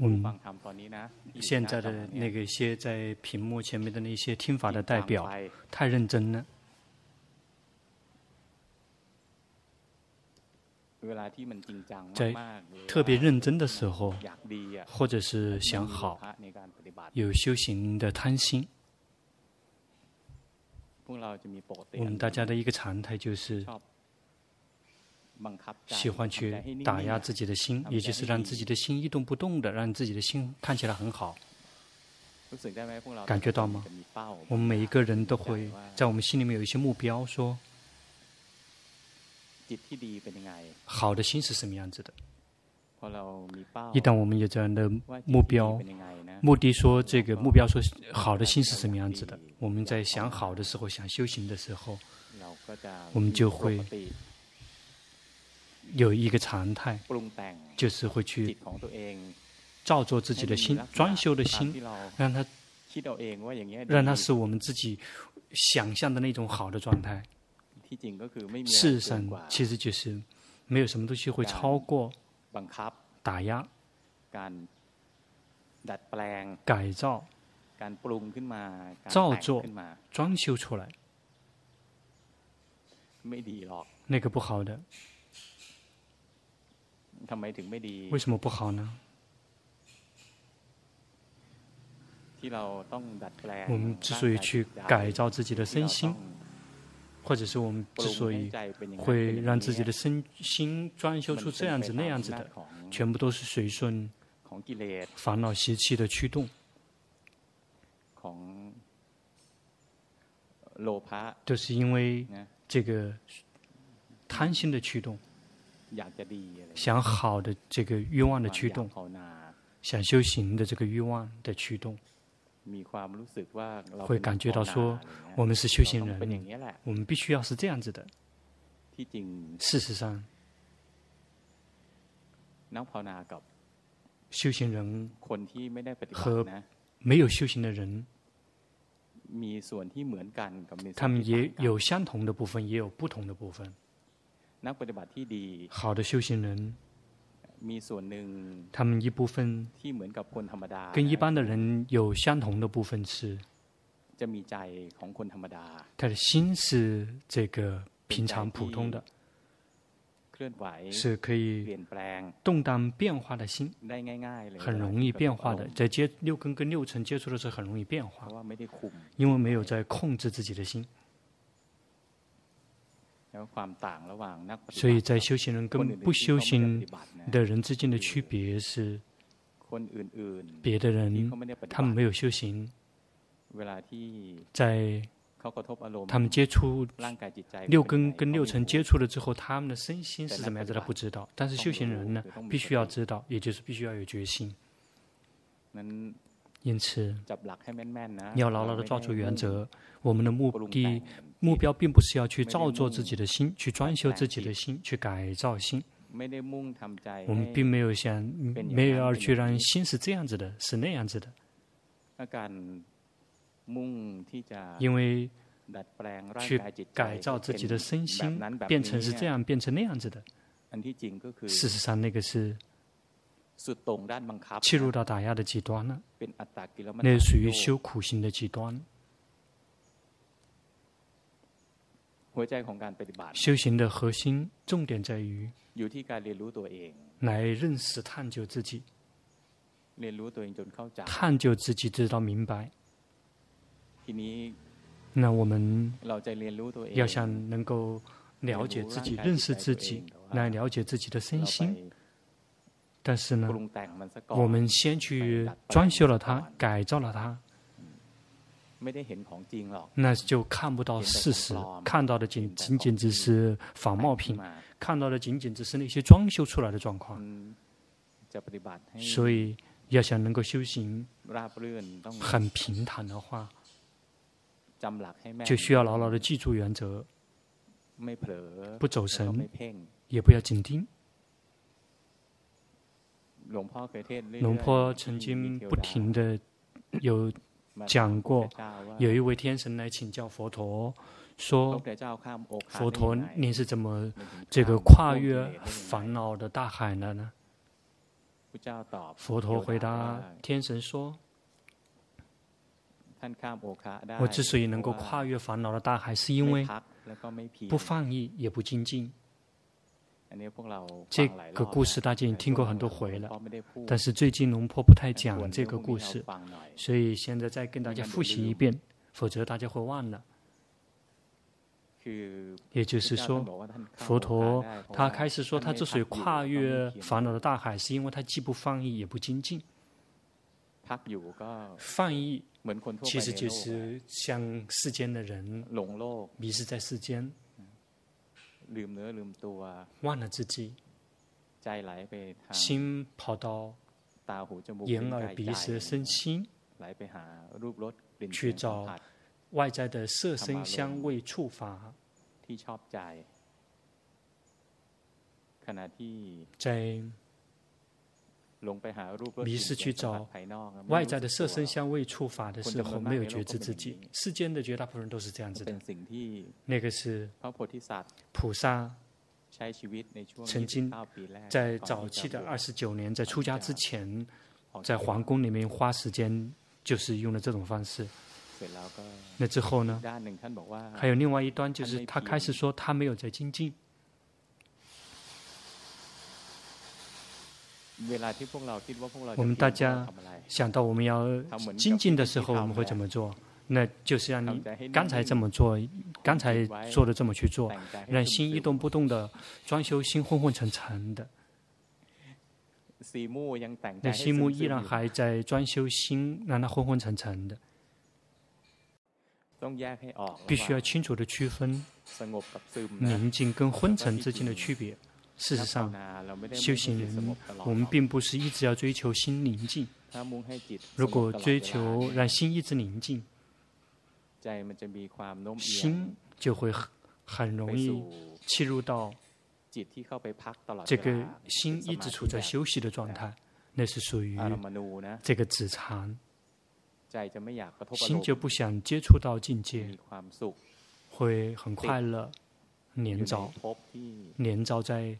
我们现在的那个些在屏幕前面的那些听法的代表，太认真了。在特别认真的时候，或者是想好，有修行的贪心，我们大家的一个常态就是喜欢去打压自己的心，也就是让自己的心一动不动的，让自己的心看起来很好。感觉到吗？我们每一个人都会在我们心里面有一些目标，说。好的心是什么样子的？一旦我们有这样的目标、目的，说这个目标说好的心是什么样子的？我们在想好的时候、想修行的时候，我们就会有一个常态，就是会去照做自己的心、装修的心，让它让它是我们自己想象的那种好的状态。事实上，其实就是没有什么东西会超过打压、改造、造作、装修出来。那个不好的，为什么不好呢？我们之所以去改造自己的身心。或者是我们之所以会让自己的身心装修出这样子那样子的，全部都是随顺烦恼习气的驱动，就是因为这个贪心的驱动，想好的这个欲望的驱动，想修行的这个欲望的驱动。会感觉到说，我们是修行人，我们必须要是这样子的。事实上，修行人和没有修行的人，他们也有相同的部分，也有不同的部分。好的修行人。他们一部分跟一般的人有相同的部分是，他的心是这个平常普通的，是可以动荡变化的心，很容易变化的，在接六根跟六尘接触的时候很容易变化，因为没有在控制自己的心。所以在修行人跟不修行的人之间的区别是，别的人他们没有修行，在他们接触六根跟六尘接触了之后，他们的身心是怎么样子的不知道。但是修行人呢，必须要知道，也就是必须要有决心。因此，要牢牢的抓住原则。我们的目的、目标并不是要去造作自己的心，去装修自己的心，去改造心。我们并没有想，没有要去让心是这样子的，是那样子的。因为去改造自己的身心，变成是这样，变成那样子的。事实上，那个是。切入到打压的极端了，那属于修苦行的极端。修行的核心重点在于来认识、探究自己，探究自己直到明白。那我们要想能够了解自己、认识自己，来了解自己的身心。但是呢，我们先去装修了它，改造了它，那就看不到事实，看到的仅仅仅只是仿冒品，看到的仅仅只是那些装修出来的状况。所以，要想能够修行很平坦的话，就需要牢牢的记住原则，不走神，也不要紧盯。龙坡曾经不停的有讲过，有一位天神来请教佛陀，说：“佛陀，您是怎么这个跨越烦恼的大海的呢？佛陀回答天神说：“我之所以能够跨越烦恼的大海，是因为不放逸也不精进。”这个故事大家已经听过很多回了，但是最近龙婆不太讲这个故事，所以现在再跟大家复习一遍，否则大家会忘了。也就是说，佛陀他开始说，他之所以跨越烦恼的大海，是因为他既不放逸也不精进。放逸其实就是像世间的人迷失在世间。忘了自己，心跑到眼耳鼻舌身心，去找外在的色声香味触法，在迷失去找外在的色身香味触法的时候，没有觉知自己。世间的绝大部分人都是这样子的。那个是菩萨曾经在早期的二十九年，在出家之前，在皇宫里面花时间，就是用了这种方式。那之后呢？还有另外一端，就是他开始说他没有在精进。我们大家想到我们要精进的时候，我们会怎么做？那就是让你刚才这么做，刚才做的这么去做，让心一动不动的装修心昏昏沉沉的。那心目依然还在装修心，让它昏昏沉沉的。必须要清楚的区分宁静跟昏沉之间的区别。事实上，修行人，我们并不是一直要追求心宁静。如果追求让心一直宁静，心就会很很容易切入到这个心一直处在休息的状态，那是属于这个止禅。心就不想接触到境界，会很快乐。黏着，黏着在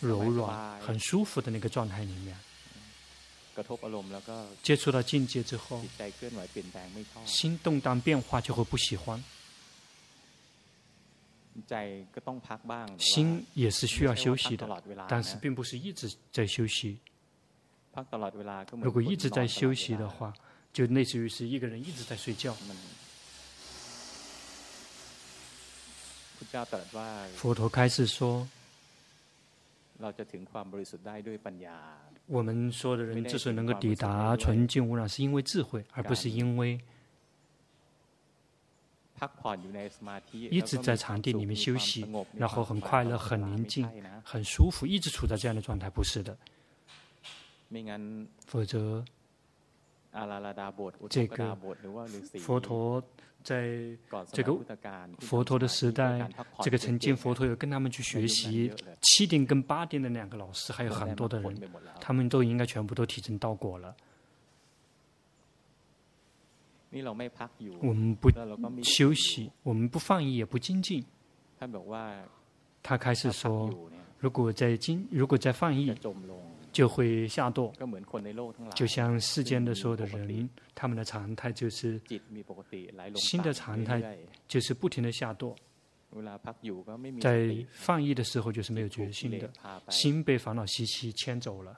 柔软、很舒服的那个状态里面。接触到境界之后，心动荡变化就会不喜欢。心也是需要休息的，但是并不是一直在休息。如果一直在休息的话，就类似于是一个人一直在睡觉。佛陀开始说：“我们说的人之所以能够抵达纯净无染，是因为智慧，而不是因为一直在禅定里面休息，然后很快乐、很宁静、很舒服，一直处在这样的状态。不是的，否则这个佛陀。”在这个佛陀的时代，这个曾经佛陀有跟他们去学习七定跟八定的两个老师，还有很多的人，他们都应该全部都提证道果了。我们不休息，我们不放逸，也不精进。他开始说，如果在精，如果在放逸。就会下堕，就像世间的所有的人，他们的常态就是新的常态就是不停的下堕。在放逸的时候，就是没有决心的，心被烦恼习气牵走了，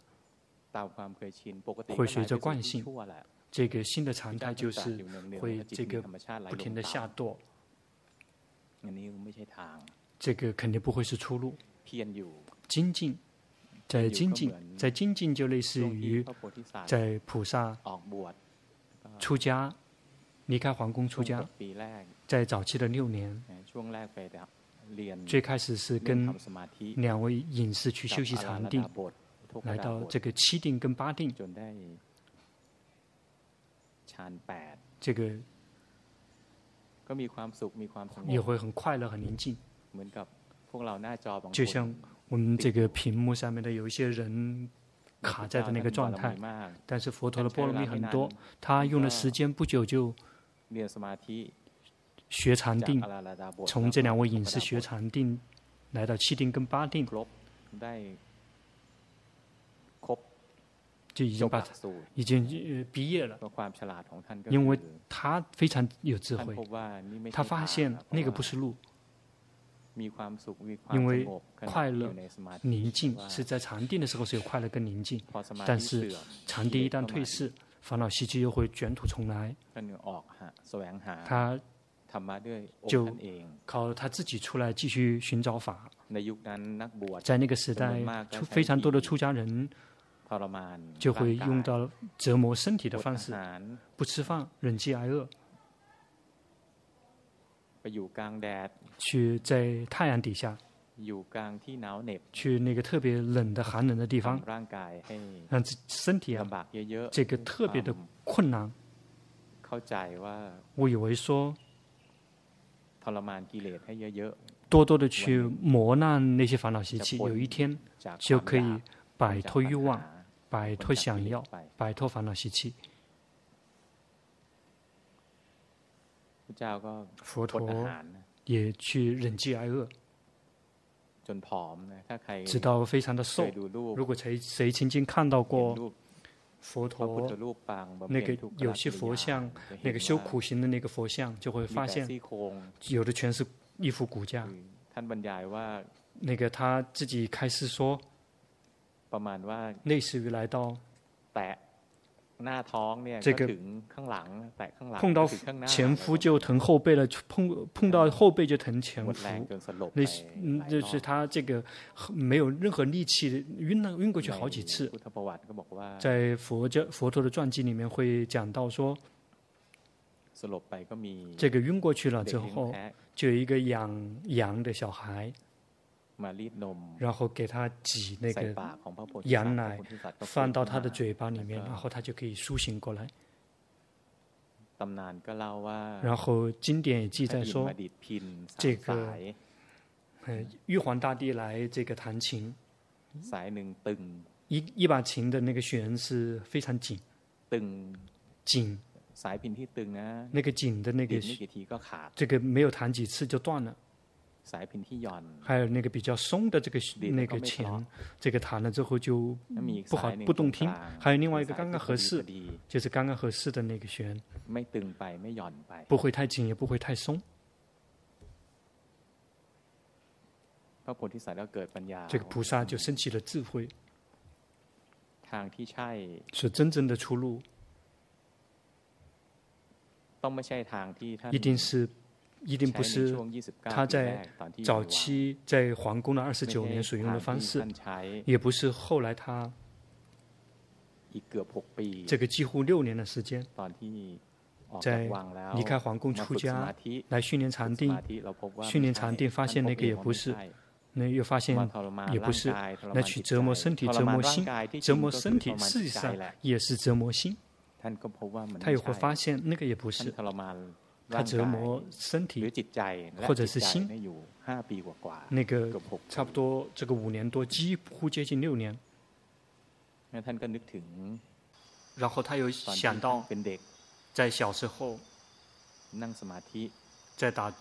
会随着惯性，这个新的常态就是会这个不停的下堕。这个肯定不会是出路，精进。在精进，在精进就类似于在菩萨出家，离开皇宫出家，在早期的六年，最开始是跟两位隐士去修习禅定，来到这个七定跟八定，这个也会很快乐、很宁静，就像。我们这个屏幕上面的有一些人卡在的那个状态，但是佛陀的波罗蜜很多，他用的时间不久就学禅定，从这两位隐士学禅定，来到七定跟八定，就已经把已经毕业了，因为他非常有智慧，他发现那个不是路，因为快乐宁静是在禅定的时候是有快乐跟宁静，但是禅定一旦退市，烦恼习气又会卷土重来，他就靠他自己出来继续寻找法，在那个时代，出非常多的出家人。就会用到折磨身体的方式，不吃饭，忍饥挨饿，去在太阳底下，去那个特别冷的寒冷的地方，让身体啊，这个特别的困难。我以为说，多多的去磨难那些烦恼习气，有一天就可以摆脱欲望。摆脱想要，摆脱烦恼习气。佛陀也去忍饥挨饿，直到非常的瘦。如果谁谁曾经看到过佛陀那个有些佛像，那个修苦行的那个佛像，就会发现有的全是一副骨架。那个他自己开始说。类似于来到，这个碰到前夫就疼后背了，碰碰到后背就疼前夫，那是嗯，就是他这个没有任何力气，晕了晕过去好几次。在佛教佛陀的传记里面会讲到说，这个晕过去了之后，就有一个养羊的小孩。然后给他挤那个羊奶，放到他的嘴巴里面，然后他就可以苏醒过来。然后经典也记载说，这个玉皇大帝来这个弹琴，一一把琴的那个弦是非常紧，紧，那个紧的那个这个没有弹几次就断了。还有那个比较松的这个那个琴，这个弹了之后就不好不动听。还有另外一个刚刚合适，就是刚刚合适的那个弦，不会太紧也不会太松。这个菩萨就升起了智慧，是真正的出路，一定是。一定不是他在早期在皇宫的二十九年所用的方式，也不是后来他这个几乎六年的时间，在离开皇宫出家来训练禅定，训练禅定发现那个也不是，那又发现也不是，来去折磨身体、折磨心、折磨身体，事实上也是折磨心。他也会发现那个也不是。他折磨身体，或者是心，那个差不多这个五年多，几乎接近六年。然后他又想到，在小时候，在打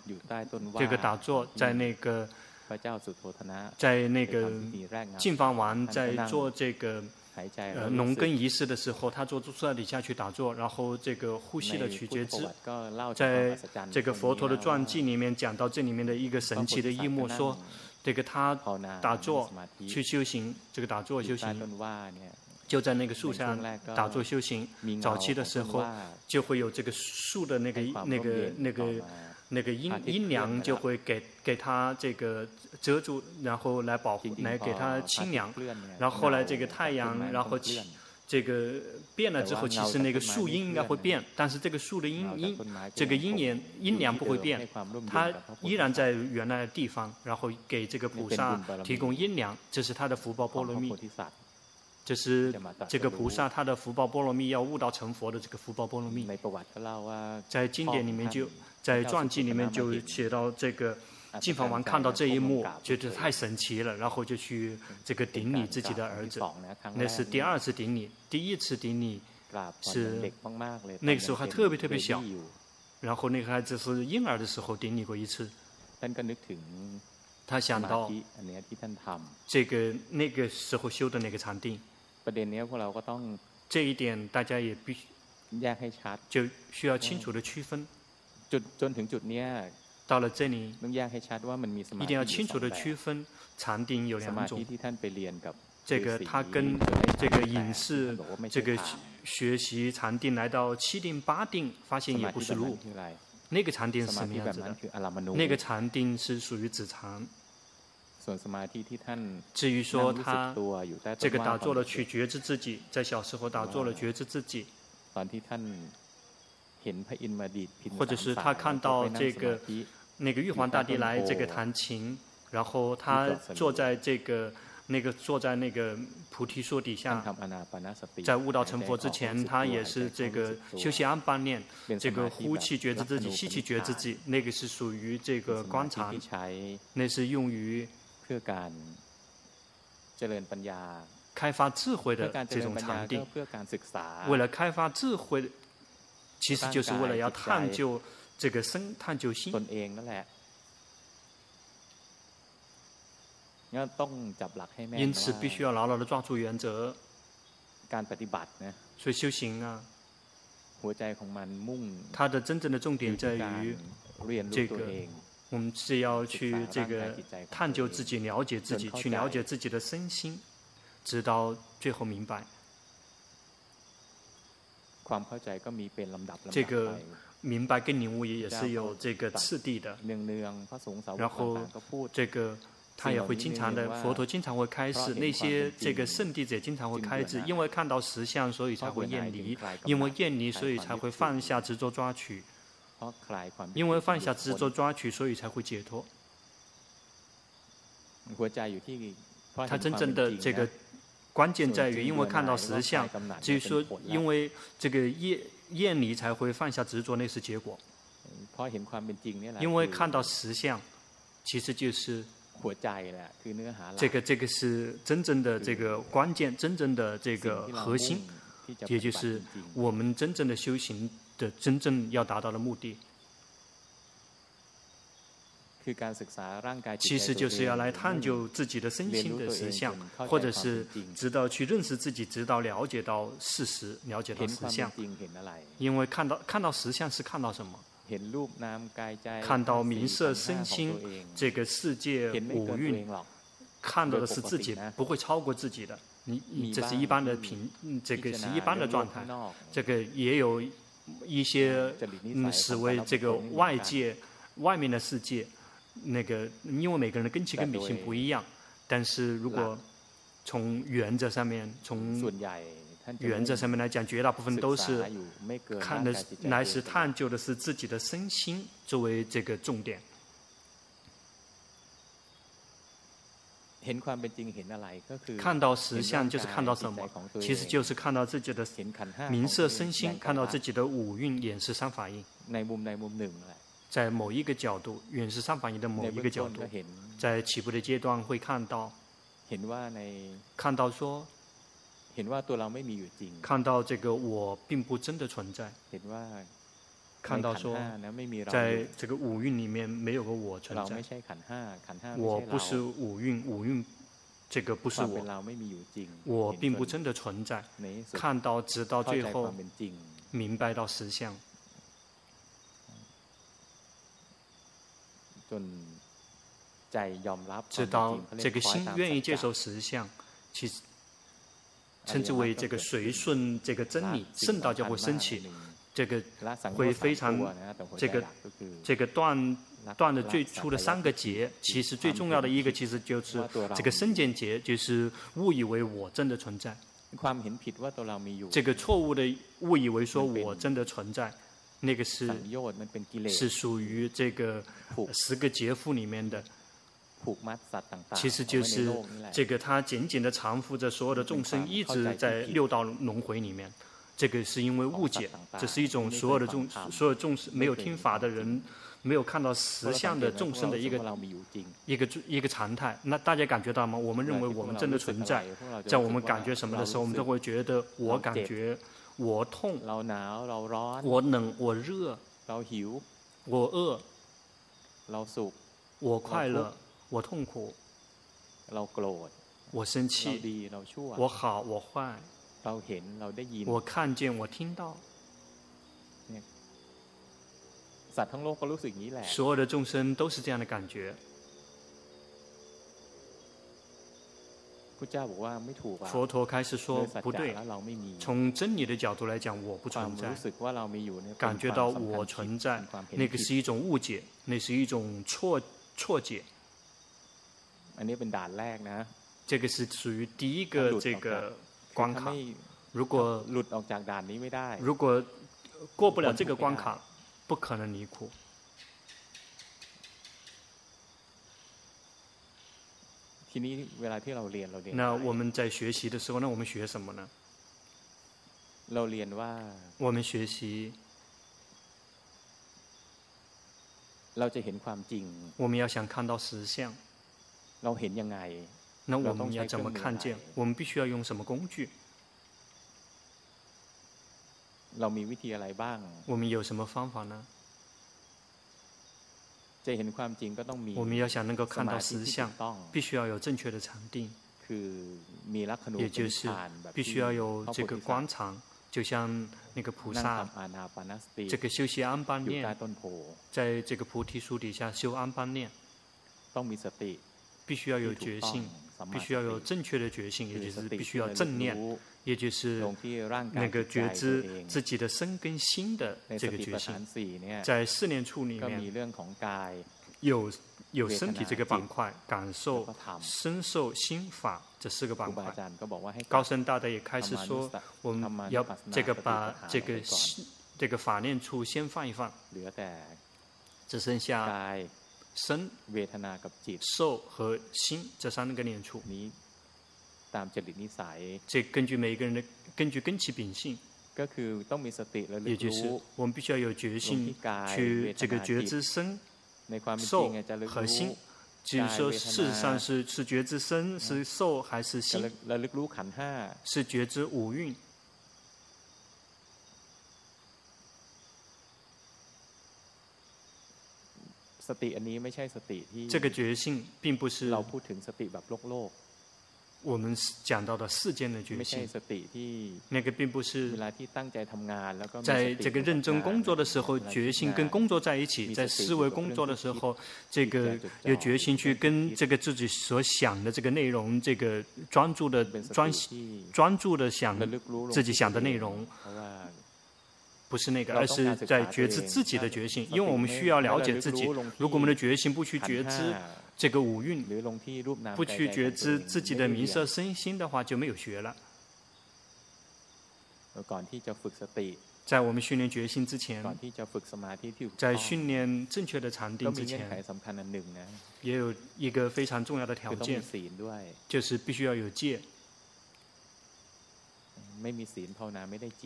这个打坐，在那个在那个净饭王在做这个。呃，农耕仪式的时候，他坐坐在底下去打坐，然后这个呼吸的取觉知，在这个佛陀的传记里面讲到这里面的一个神奇的一幕，说这个他打坐去修行，这个打坐修行，就在那个树上打坐修行。早期的时候就会有这个树的那个那个那个。那个阴阴凉就会给给他这个遮住，然后来保护，来给他清凉。然后后来这个太阳，然后起这个变了之后，其实那个树荫应该会变，但是这个树的阴阴，这个阴凉阴凉不会变，它依然在原来的地方，然后给这个菩萨提供阴凉，这是他的福报波罗蜜。这是这个菩萨他的福报波罗蜜要悟道成佛的这个福报波罗蜜，在经典里面就。在传记里面就写到这个净饭王看到这一幕，觉得太神奇了，然后就去这个顶礼自己的儿子。那是第二次顶礼，第一次顶礼是那个时候还特别特别小，然后那个孩子是婴儿的时候顶礼过一次。他想到这个那个时候修的那个禅定，这一点大家也必须就需要清楚的区分。到了这里，一定要清楚的区分禅定有两种。这个他跟这个隐士这个学习禅定来到七定八定，发现也不是路。那个禅定是什么样子的？那个禅定是属于止禅。至于说他这个打坐了去觉知自己，在小时候打坐了觉知自己，或者是他看到这个那个玉皇大帝来这个弹琴，然后他坐在这个。那个坐在那个菩提树底下，在悟道成佛之前，他也是这个休息安般念，这个呼气觉知自己，吸气觉知自己，那个是属于这个观察，那是用于开发智慧的这种禅定。为了开发智慧，其实就是为了要探究这个生，探究心。因此，必须要牢牢的抓住原则。所以修行啊，它的真正的重点在于这个，我们是要去这个探究自己、了解自己，去了解自己的身心，直到最后明白。这个明白跟领悟也也是有这个次第的。然后这个。他也会经常的，佛陀经常会开示，那些这个圣弟子也经常会开示，因为看到实相，所以才会厌离；因为厌离，所以才会放下执着抓取；因为放下执着抓取，所以才会解脱。他真正的这个关键在于，因为看到实相，至于说因为这个厌厌离才会放下执着，那是结果。因为看到实相，其实就是。这个这个是真正的这个关键，真正的这个核心，也就是我们真正的修行的真正要达到的目的。其实就是要来探究自己的身心的实相，或者是直到去认识自己，直到了解到事实，了解到实相。因为看到看到实相是看到什么？看到名色身心这个世界五蕴，看到的是自己，不会超过自己的。你你这是一般的平，这个是一般的状态。这个也有一些嗯，视为这个外界外面的世界，那个因为每个人的根器跟秉性不一样，但是如果从原则上面从。原则上面来讲，绝大部分都是看的，来是探究的是自己的身心作为这个重点。看到实相就是看到什么？其实就是看到自己的名色身心，看到自己的五蕴眼识三法印。在某一个角度，眼识三法印的某一个角度，在起步的阶段会看到，看到说。看到这个我并不真的存在，看到说，在这个五蕴里面没有个我存在，我不是五蕴，五蕴这个不是我，我并不真的存在。看到直到最后明白到实相，直到这个心愿意接受实相，其实。称之为这个随顺这个真理，圣道就会升起，这个会非常这个这个断断的最初的三个结，其实最重要的一个其实就是这个身见结，就是误以为我真的存在。这个错误的误以为说我真的存在，那个是是属于这个十个劫缚里面的。其实就是这个，他紧紧的缠缚着所有的众生，一直在六道轮回里面。这个是因为误解，这是一种所有的众所有众生没有听法的人，没有看到实相的众生的一个一个一个常态。那大家感觉到吗？我们认为我们真的存在，在我们感觉什么的时候，我们都会觉得我感觉我痛，我冷，我热，我饿，我快乐。我痛苦，我生气，我好，我坏，我看见，我听到。所有的众生都是这样的感觉。佛陀开始说不对，从真理的角度来讲，我不存在。感觉到我存在，那个是一种误解，那是一种错错解。这个是属于第一个这个关卡。如果如果过不了这个关卡。不可能离苦。那我们在学习的时候，那我们学什么呢？我们学习，我们要想看到实相。那我们要怎么看见？我们必须要用什么工具？我们有什么方法呢？我们要想能够看到实相，必须要有正确的禅定，也就是必须要有这个观常，就像那个菩萨，这个修习安般念，在这个菩提树底下修安般念，必须要有决心，必须要有正确的决心，也就是必须要正念。也就是那个觉知自己的身跟心的这个决心，在四念处里面，有有身体这个板块，感受身受心法这四个板块。高僧大德也开始说，我们要这个把这个心这个法念处先放一放，只剩下身、受和心这三个念处。这根据每一个人的根据根器秉性，也就是我们必须要有决心去这个觉知身、受和心，就是说事实上是是觉知身是受还是心，是觉知五蕴。这个决心并不是。我们讲到的世间的决心，那个并不是在这个认真工作的时候，决心跟工作在一起；在思维工作的时候，这个有决心去跟这个自己所想的这个内容，这个专注的专专注的想自己想的内容，不是那个，而是在觉知自己的觉性。因为我们需要了解自己，如果我们的觉性不去觉知。这个五蕴不去觉知自己的名色身心的话，就没有学了。在我们训练决心之前，在训练正确的禅定之前，也有一个非常重要的条件，就是必须要有戒。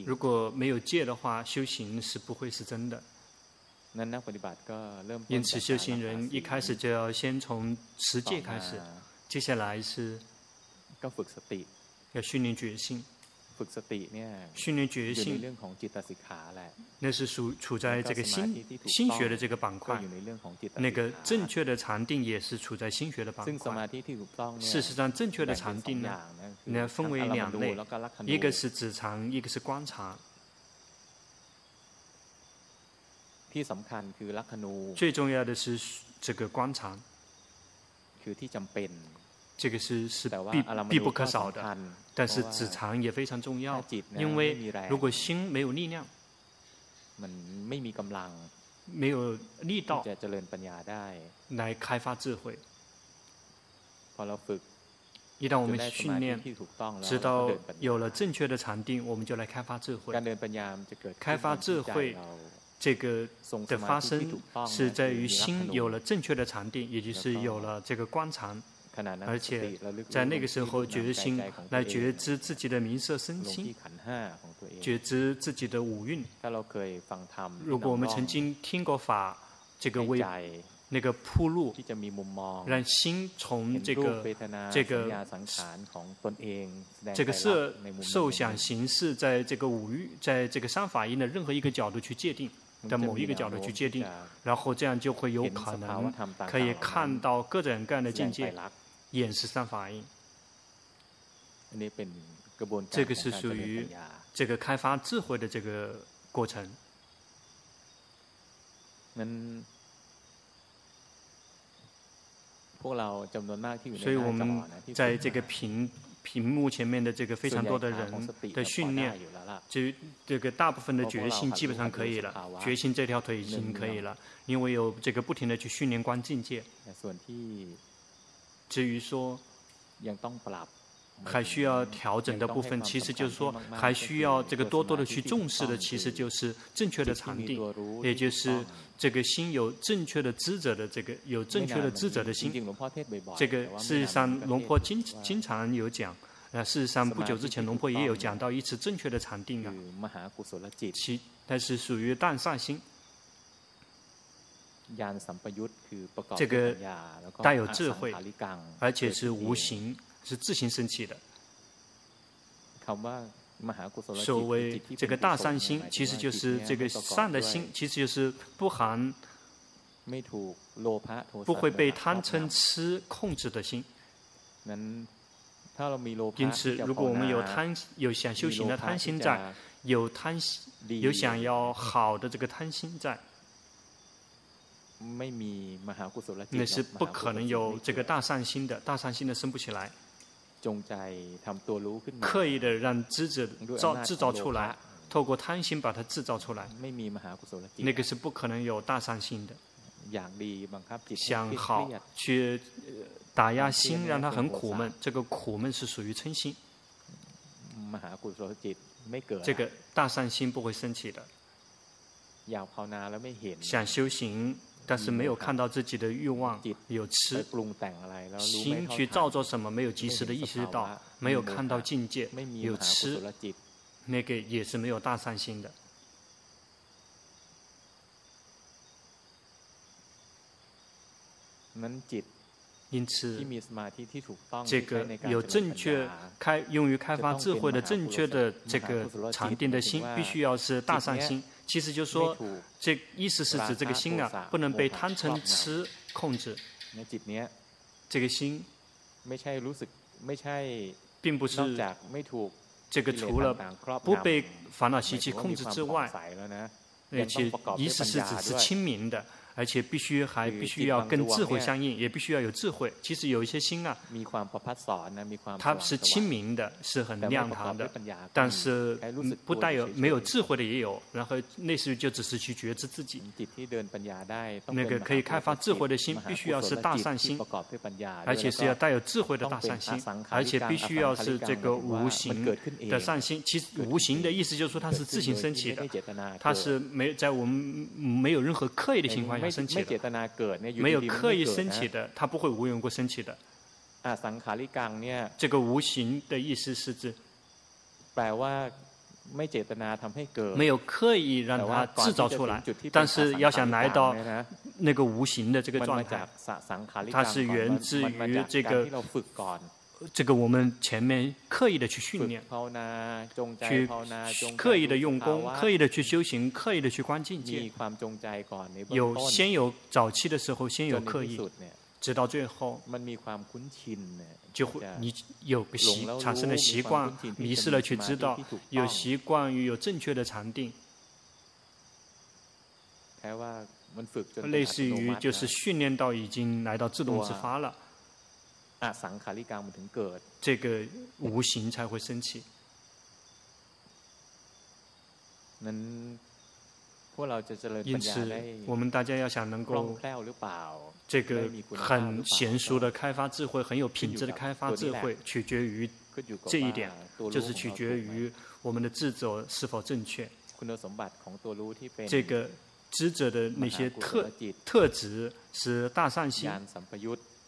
如果没有戒的话，修行是不会是真的。因此，修行人一开始就要先从持戒开始，接下来是要训练决心。训练决心，那是属处在这个心心学的这个板块。那个正确的禅定也是处在心学的板块。事实上，正确的禅定呢，那分为两类，一个是止禅，一个是观察。最重要的是这个观察，这个是是必必不可少的。但是止禅也非常重要，因为如果心没有力量，没有力道来开发智慧。一旦我们训练，直到有了正确的禅定，我们就来开发智慧。开发智慧。这个的发生是在于心有了正确的禅定，也就是有了这个观禅，而且在那个时候决心来觉知自己的名色身心，觉知自己的五蕴。如果我们曾经听过法，这个为那个铺路，让心从这个这个这个色受想行识，在这个五蕴，在这个三法印的任何一个角度去界定。的某一个角度去界定，然后这样就会有可能可以看到各种各样的境界，眼是三法印。这个是属于这个开发智慧的这个过程。所以我们在这个屏屏幕前面的这个非常多的人的训练，就这个大部分的决心基本上可以了，决心这条腿已经可以了，因为有这个不停的去训练观境界。至于说。还需要调整的部分，其实就是说，还需要这个多多的去重视的，其实就是正确的场地，也就是这个心有正确的知者的这个有正确的知者的心。这个事实上，龙婆经经常有讲，啊，事实上不久之前龙婆也有讲到一次正确的禅定啊，其但是属于淡善心，这个带有智慧，而且是无形。是自行升起的。所谓这个大善心，其实就是这个善的心，其实就是不含不会被贪嗔痴控制的心。因此，如果我们有贪有想修行的贪心在，有贪有想要好的这个贪心在，那是不可能有这个大善心的，大善心的生不起来。刻意的让知者造制造出来，透过贪心把它制造出来，那个是不可能有大善心的。想好去打压心，让他很苦闷，这个苦闷是属于嗔心。这个大善心不会升起的。想修行。但是没有看到自己的欲望有吃，心去造作什么，没有及时的意识到，没有看到境界有吃，那个也是没有大善心的。因此，这个有正确开用于开发智慧的正确的这个禅定的心，必须要是大善心。其实就是说，这意思是指这个心啊，不能被贪嗔痴控制。这个心，并不是这个除了不被烦恼习气控制之外，而且意思是指是清明的。而且必须还必须要跟智慧相应，也必须要有智慧。其实有一些心啊，它是清明的，是很亮堂的，但是不带有没有智慧的也有。然后类似于就只是去觉知自己。那个可以开发智慧的心，必须要是大善心，而且是要带有智慧的大善心，而且必须要是这个无形的善心。其实无形的意思就是说它是自行升起的，它是没在我们没有任何刻意的情况下。升起的，没有刻意升起的，它不会无缘无故升起的。这个无形的意思是指，没有刻意让它制造出来，但是要想来到那个无形的这个状态，它是源自于这个。这个我们前面刻意的去训练，去刻意的用功，刻意的去修行，刻意的去观境界。有先有早期的时候，先有刻意，直到最后，就会你有个习产生的习惯，迷失了去知道，有习惯于有正确的禅定，类似于就是训练到已经来到自动自发了。这个无形才会升起。因此，我们大家要想能够这个很娴熟的开发智慧，很有品质的开发智慧，取决于这一点，就是取决于我们的智者是否正确。这个智者的那些特特质是大善心。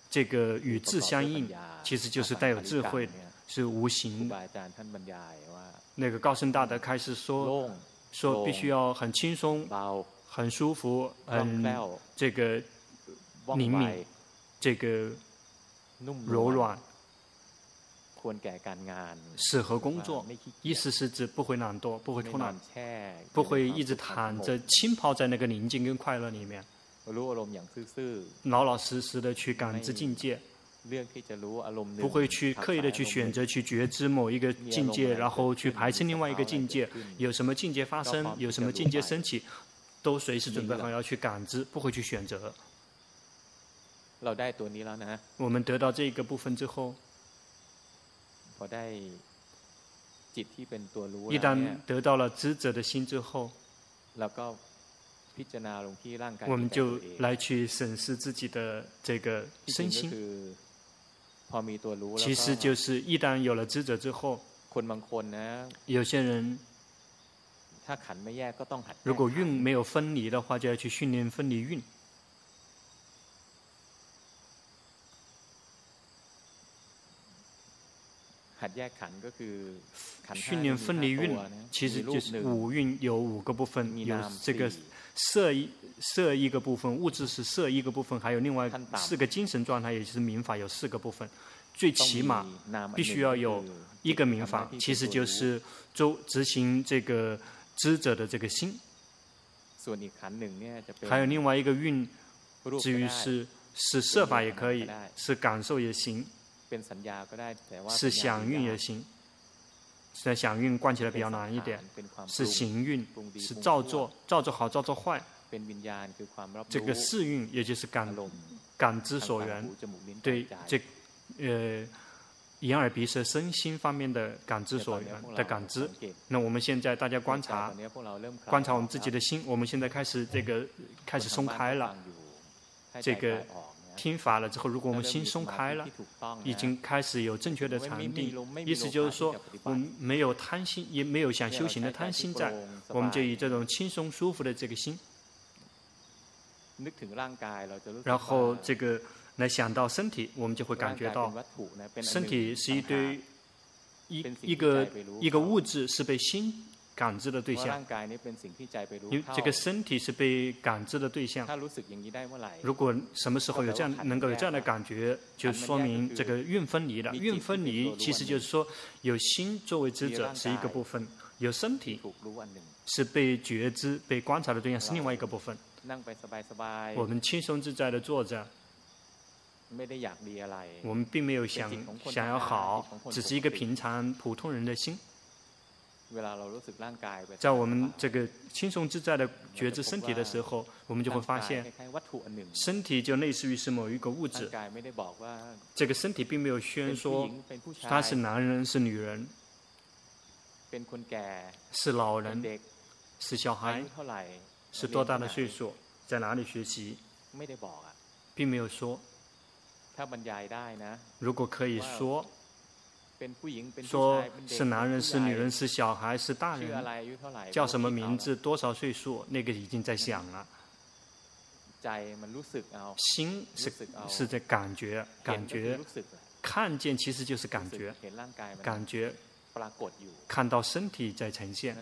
这个与智相应，其实就是带有智慧，是无形。那个高僧大德开始说，说必须要很轻松、很舒服、很这个灵敏、这个柔软，适合工作。意思是指不会懒惰，不会偷懒，不会一直躺着浸泡在那个宁静跟快乐里面。老老实实的去感知境界，不会去刻意的去选择去觉知某一个境界，然后去排斥另外一个境界。有什么境界发生，有什么境界升起，都随时准备好要去感知，不会去选择。我们得到这个部分之后，一旦得到了知者的心之后，我们就来去审视自己的这个身心。其实就是一旦有了知者之后，有些人如果运没有分离的话，就要去训练分离运。训练分离运，其实就是五运有五个部分，有这个色一色一个部分，物质是色一个部分，还有另外四个精神状态，也就是民法有四个部分。最起码必须要有一个民法，其实就是周执行这个知者的这个心。还有另外一个运，至于是是设法也可以，是感受也行。是想运也行，在想运观起来比较难一点。是行运，是造作，造作好，造作坏。这个识蕴，也就是感感知所缘，对这呃眼耳鼻舌身心方面的感知所缘的感知。那我们现在大家观察，观察我们自己的心，我们现在开始这个开始松开了，这个。听法了之后，如果我们心松开了，已经开始有正确的禅定，意思就是说，我们没有贪心，也没有想修行的贪心在，我们就以这种轻松舒服的这个心，然后这个来想到身体，我们就会感觉到，身体是一堆一一个一个物质，是被心。感知的对象，因为这个身体是被感知的对象。如果什么时候有这样能够有这样的感觉，就说明这个运分离了。运分离其实就是说，有心作为知者是一个部分，有身体是被觉知、被观察的对象是另外一个部分。我们轻松自在的坐着，我们并没有想想要好，只是一个平常普通人的心。在我们这个轻松自在的觉知身体的时候，我们就会发现，身体就类似于是某一个物质。这个身体并没有宣说他是男人是女人，是老人是小孩，是多大的岁数，在哪里学习，并没有说。如果可以说。说是男人是女人是小孩是大人，叫什么名字多少岁数，那个已经在想了。心是是在感觉感觉，看见其实就是感觉，感觉看到身体在呈现，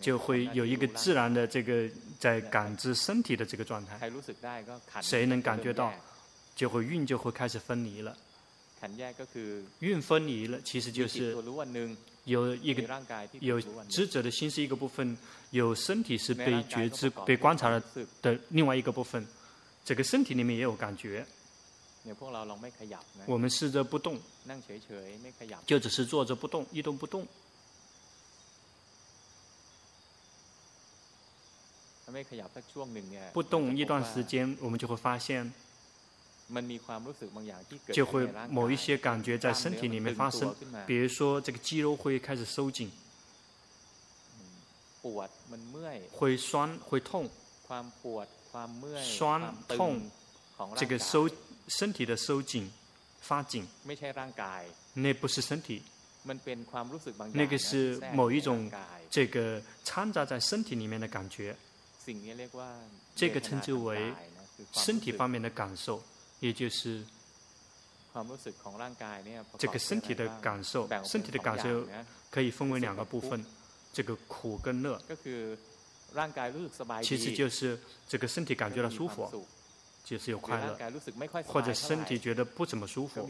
就会有一个自然的这个在感知身体的这个状态。谁能感觉到，就会运就会开始分离了。蕴分离了，其实就是有一个有知者的心是一个部分，有身体是被觉知、被观察的的另外一个部分。这个身体里面也有感觉。我们试着不动，就只是坐着不动，一动不动。不动一段时间，我们就会发现。就会某一些感觉在身体里面发生，比如说这个肌肉会开始收紧，会酸会痛，酸痛，这个收身体的收紧发紧，那不是身体，那个是某一种这个掺杂在身体里面的感觉，这个称之为身体方面的感受。也就是这个身体的感受，身体的感受可以分为两个部分，这个苦跟乐。其实就是这个身体感觉到舒服，就是有快乐；或者身体觉得不怎么舒服，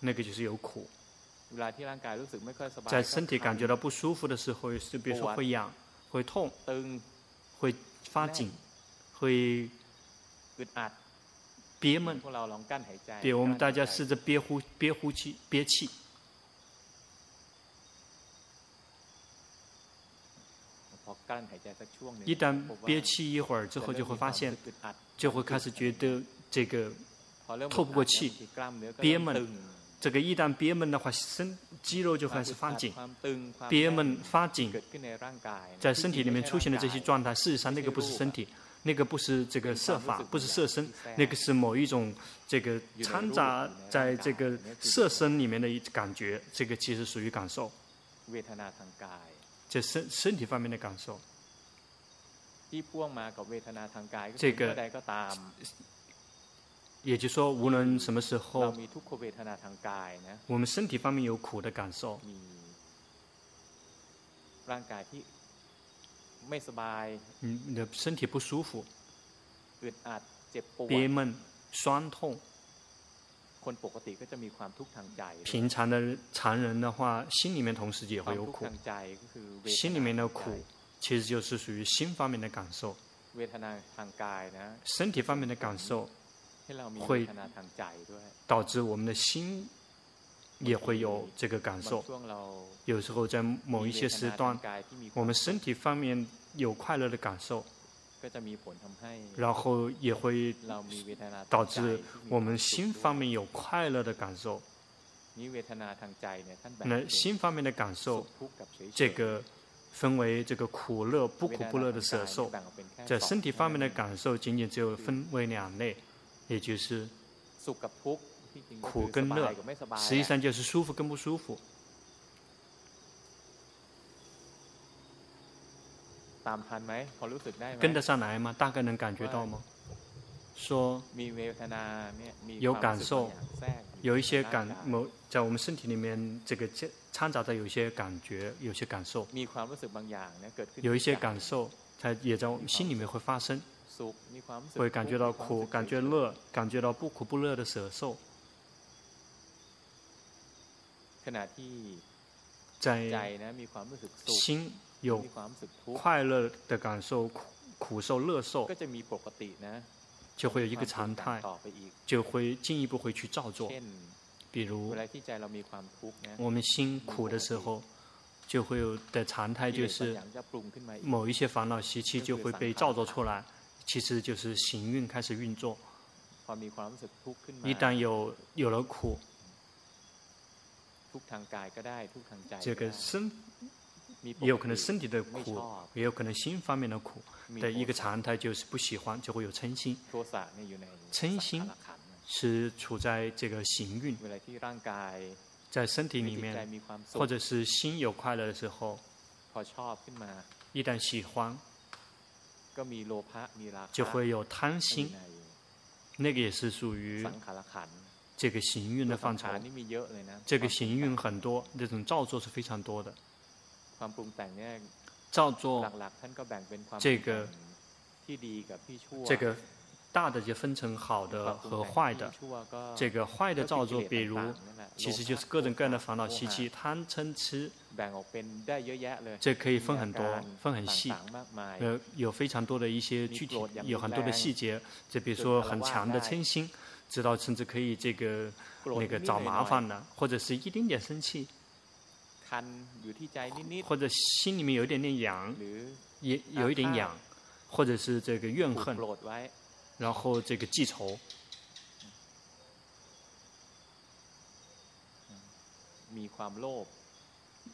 那个就是有苦。在身体感觉到不舒服的时候，是比如说会痒、会痛、会发紧、会。憋闷，对，我们大家试着憋呼、憋呼气、憋气。一旦憋气一会儿之后，就会发现，就会开始觉得这个透不过气，憋闷。这个一旦憋闷的话，身肌肉就开始发紧，憋闷发紧，在身体里面出现的这些状态，事实上那个不是身体，那个不是这个色法，不是色身，那个是某一种这个掺杂在这个色身里面的一感觉，这个其实属于感受，这身身体方面的感受，这个。也就是说，无论什么时候，我们身体方面有苦的感受，嗯，你的身体不舒服，憋闷、酸痛。平常的常人的话，心里面同时也会有苦，心里面的苦其实就是属于心方面的感受，身体方面的感受。会导致我们的心也会有这个感受。有时候在某一些时段，我们身体方面有快乐的感受，然后也会导致我们心方面有快乐的感受。那心方面的感受，这个分为这个苦乐、不苦不乐的舍受。在身体方面的感受，仅仅只有分为两类。也就是苦跟乐，实际上就是舒服跟不舒服。跟得上来吗？大概能感觉到吗？说有感受，有一些感某在我们身体里面，这个掺杂着有一些感觉，有些感受，有一些感受，它也在我们心里面会发生。会感觉到苦，感觉乐，感觉到不苦不乐的舍受。在心有快乐的感受，苦苦受、乐受，就会有一个常态，就会进一步会去照作。比如，我们心苦的时候，就会有的常态就是某一些烦恼习气就会被造作出来。其实就是行运开始运作。一旦有有了苦，这个身也有可能身体的苦，也有可能心方面的苦的一个常态就是不喜欢，就会有嗔心。嗔心是处在这个行运，在身体里面，或者是心有快乐的时候，一旦喜欢。就会有贪心，那个也是属于这个行运的范畴。这个行运很多，这种造作是非常多的。造作这个这个。大的就分成好的和坏的，这个坏的造作，比如，其实就是各种各样的烦恼习气，贪嗔痴，这可以分很多，分很细，呃，有非常多的一些具体，有很多的细节，就比如说很强的嗔心，知道甚至可以这个那个找麻烦了，或者是一丁点生气，或者心里面有一点点痒，也有一点痒，或者是这个怨恨。然后这个记仇，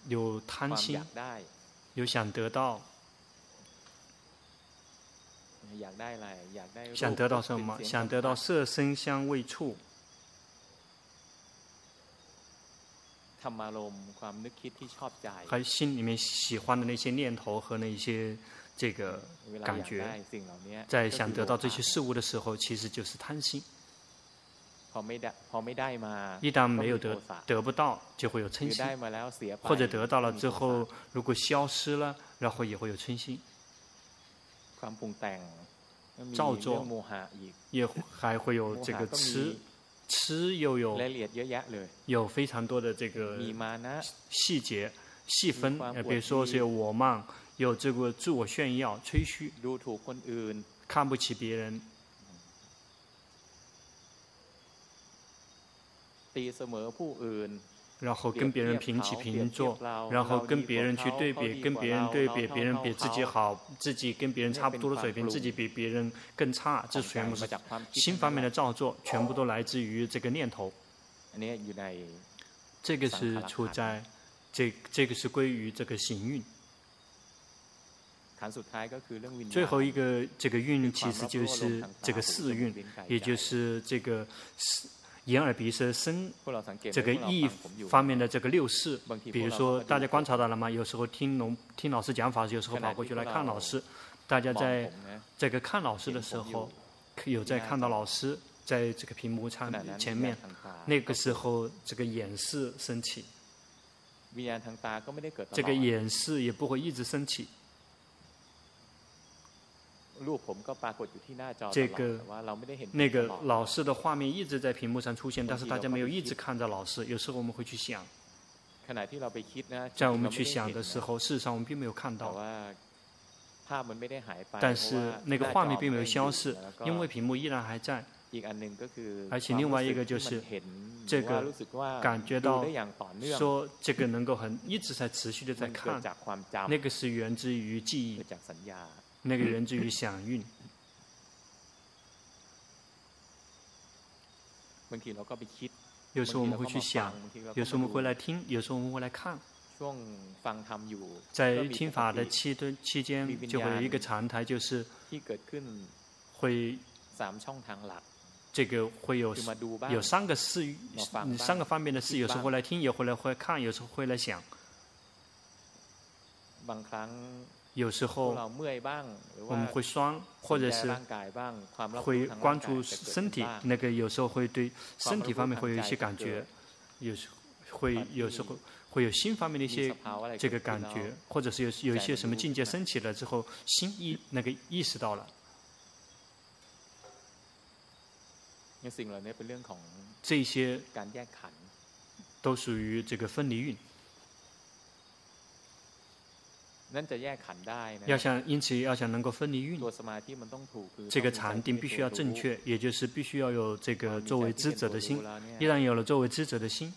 有贪心，有想得到，想得到什么？想得到色声香味触，还心里面喜欢的那些念头和那些。这个感觉，在想得到这些事物的时候，其实就是贪心。一旦没有得得不到，就会有嗔心；或者得到了之后，如果消失了，然后也会有嗔心。照做。也。还会有这个吃吃又有有非常多的这个细节细分比如说是有我慢有这个自我炫耀吹嘘。看不起别人。然后跟别人平起平坐，然后跟别人去对比，跟别人对比，别人比自己好，自己跟别人差不多的水平，自己比别人更差，这全部是心方面的造作，全部都来自于这个念头。这个是处在，这这个是归于这个行运。最后一个这个运其实就是这个四运，也就是这个四。眼耳鼻舌身，这个意方面的这个六识，比如说大家观察到了吗？有时候听龙听老师讲法，有时候跑过去来看老师。大家在这个看老师的时候，有在看到老师在这个屏幕上前面，那个时候这个眼识升起，这个眼识也不会一直升起。这个那个老师的画面一直在屏幕上出现，但是大家没有一直看着老师。有时候我们会去想，在我们去想的时候，事实上我们并没有看到，但是那个画面并没有消失，因为屏幕依然还在。而且另外一个就是这个感觉到说这个能够很一直在持续的在看，那个是源自于记忆。那个源自于响运，有时候我们会去想，有时候我们会来听，有时候我们会来看。在听法的期间期间，就会有一个常态，就是会这个会有有三个事，三个方面的事，有时候会来听，有时候会来会看，有时候会来想。有时候我们会酸，或者是会关注身体，那个有时候会对身体方面会有一些感觉，有时会有时候会有心方面的一些这个感觉，或者是有有一些什么境界升起了之后，心意那个意识到了，这些都属于这个分离蕴。要想，因此要想能够分离运，这个禅定必须要正确，也就是必须要有这个作为知者的心。一旦有了作为知者的心，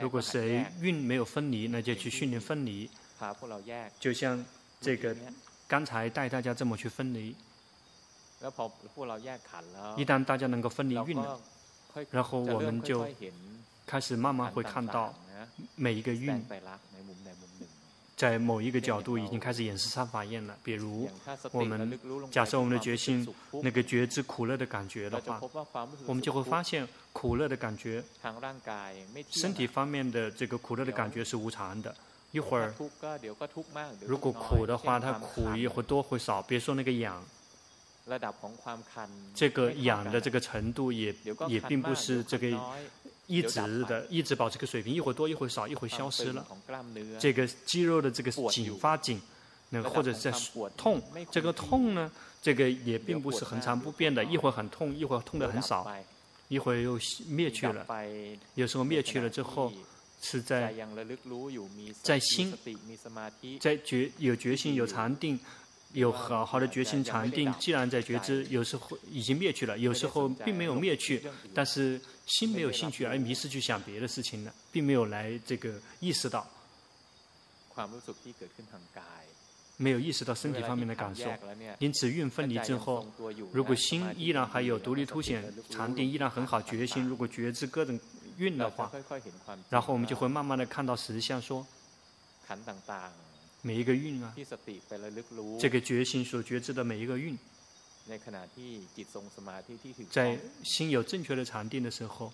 如果谁运没有分离，那就去训练分离。就像这个刚才带大家这么去分离。一旦大家能够分离运了，然后我们就开始慢慢会看到每一个蕴。在某一个角度已经开始演示三法印了。比如，我们假设我们的决心那个觉知苦乐的感觉的话，我们就会发现苦乐的感觉，身体方面的这个苦乐的感觉是无常的。一会儿，如果苦的话，它苦一会多会少。别说那个痒，这个痒的这个程度也也并不是这个。一直的，一直保持个水平，一会多，一会少，一会消失了。这个肌肉的这个紧发紧，那个或者在痛，这个痛呢，这个也并不是恒常不变的，一会很痛，一会痛的很少，一会又灭去了。有时候灭去了之后，是在在心，在觉有决心有禅定。有好好的决心禅定，既然在觉知，有时候已经灭去了，有时候并没有灭去，但是心没有兴趣而迷失去想别的事情了，并没有来这个意识到，没有意识到身体方面的感受，因此运分离之后，如果心依然还有独立凸显，禅定依然很好，决心如果觉知各种运的话，然后我们就会慢慢的看到实相说。每一个运啊，这个觉心所觉知的每一个蕴，在心有正确的禅定的时候，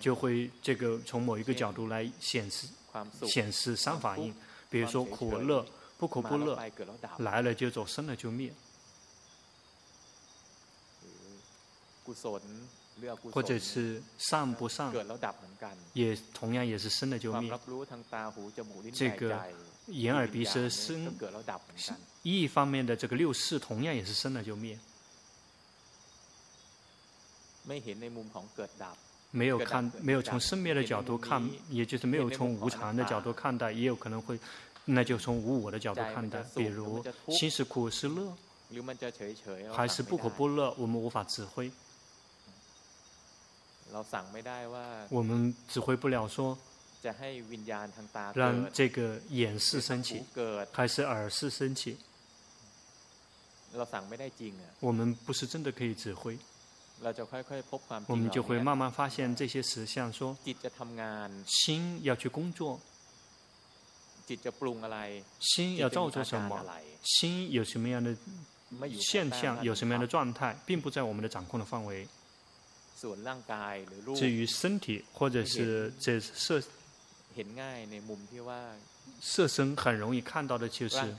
就会这个从某一个角度来显示显示三法印，比如说苦乐不苦不乐，来了就走，生了就灭。或者是善不善，也同样也是生了就灭。这个眼耳鼻舌身意方面的这个六识，同样也是生了就灭。没有看，没有从生灭的角度看，也就是没有从无常的角度看待，也有可能会，那就从无我的角度看待。比如心是苦是乐，还是不可不乐，我们无法指挥。我们指挥不了说，让这个眼识升起，还是耳识升起。我们不是真的可以指挥。我们就会慢慢发现这些实相，说心要去工作，心要造作什么，心有什么样的现象，有什么样的状态，并不在我们的掌控的范围。至于身体或者是这色，色身很容易看到的就是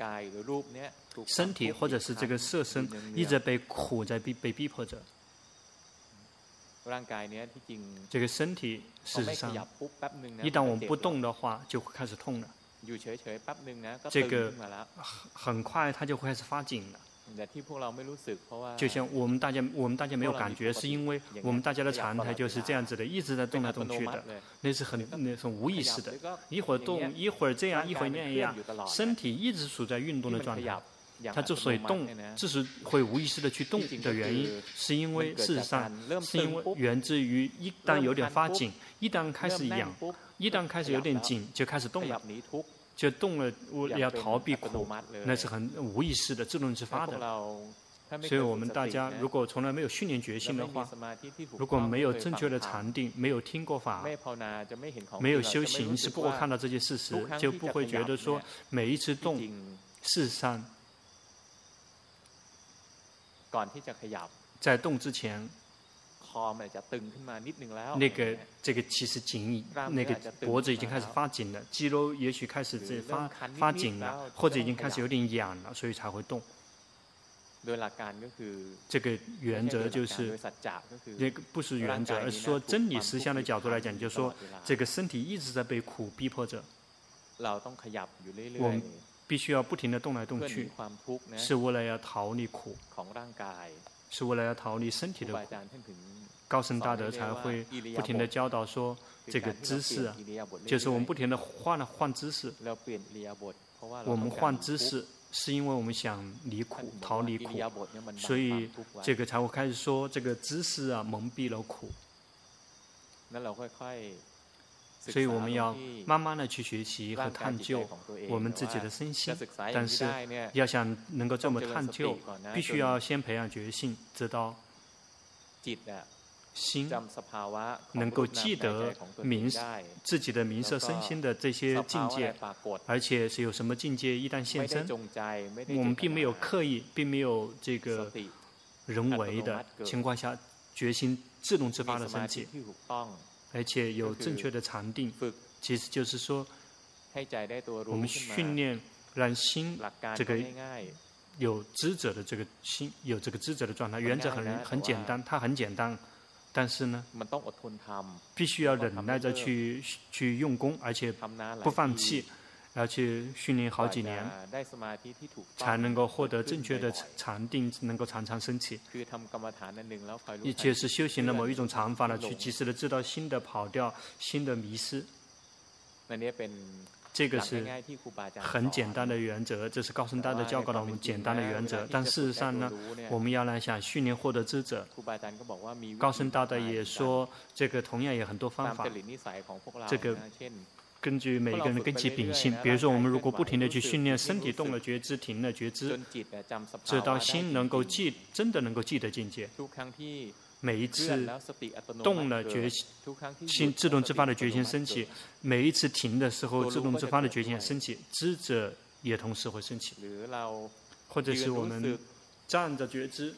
身体或者是这个色身一直被苦在逼被逼迫着。这个身体事实上，一旦我们不动的话，就会开始痛了。这个很快它就会开始发紧了。就像我们大家，我们大家没有感觉，是因为我们大家的常态就是这样子的，一直在动来动去的，那是很那是无意识的，一会儿动，一会儿这样，一会儿那样，身体一直处在运动的状态。它之所以动，之所以会无意识的去动的原因，是因为事实上是因为源自于一旦有点发紧，一旦开始痒，一旦开始有点紧，就开始动了，就动了，我要逃避苦，那是很无意识的自动自发的。所以我们大家如果从来没有训练决心的话，如果没有正确的禅定，没有听过法，没有修行，是不会看到这些事实，就不会觉得说每一次动，事实上。在动之前，那个这个其实紧，那个脖子已经开始发紧了，肌肉也许开始这发发紧了，或者已经开始有点痒了，所以才会动。这个原则就是，那个不是原则，而是说真理实相的角度来讲，就是说这个身体一直在被苦逼迫着。我们。必须要不停的动来动去，是为了要逃离苦，是为了要逃离身体的苦。高僧大德才会不停地教导说，这个姿势啊，就是我们不停地换了换姿势。我们换姿势，是因为我们想离苦，逃离苦，所以这个才会开始说，这个姿势啊，蒙蔽了苦。所以我们要慢慢的去学习和探究我们自己的身心，但是要想能够这么探究，必须要先培养决心，知道心能够记得明自己的名色身心的这些境界，而且是有什么境界一旦现身，我们并没有刻意，并没有这个人为的情况下，决心自动自发的升起。而且有正确的禅定，其实就是说，我们训练让心这个有知者的这个心有这个知者的状态，原则很很简单，它很简单，但是呢，必须要忍耐着去去用功，而且不放弃。要去训练好几年，才能够获得正确的禅定，能够常常升起。一切是修行的某一种禅法呢，去及时的知道新的跑掉、新的迷失。这个是很简单的原则，这是高僧大德教给了我们简单的原则。但事实上呢，我们要来想训练获得知者，高僧大德也说，这个同样有很多方法。这个。根据每一个人的根基秉性，比如说我们如果不停的去训练身体动了觉知，停了觉知，直到心能够记，真的能够记得境界。每一次动了觉心自动自发的决心升起，每一次停的时候自动自发的决心升起，知者也同时会升起。或者是我们站着觉知，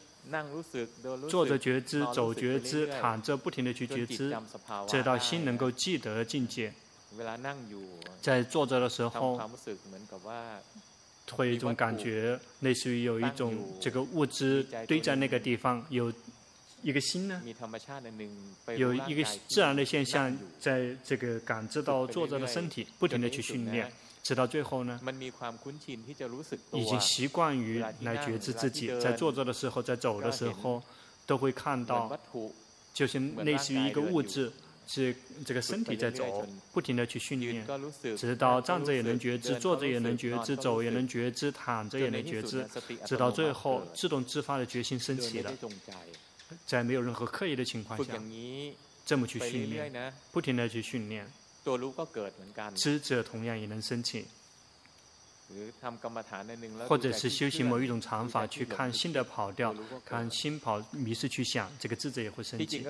坐着觉知，走觉知，躺着不停的去觉知，直到心能够记得境界。在坐着的时候，会有一种感觉，类似于有一种这个物质堆在那个地方，有一个心呢，有一个自然的现象，在这个感知到坐着的身体，不停的去训练，直到最后呢，已经习惯于来觉知自己，在坐着的时候，在走的时候，都会看到，就是类似于一个物质。是这个身体在走，不停的去训练，直到站着也能觉知，坐着也能觉知，走也能觉知，躺着也能觉知，直到最后自动自发的决心升起了，在没有任何刻意的情况下，这么去训练，不停的去训练，知者同样也能升起。或者是修行某一种禅法，去看心的跑掉，看心跑迷失去想，这个智者也会升起。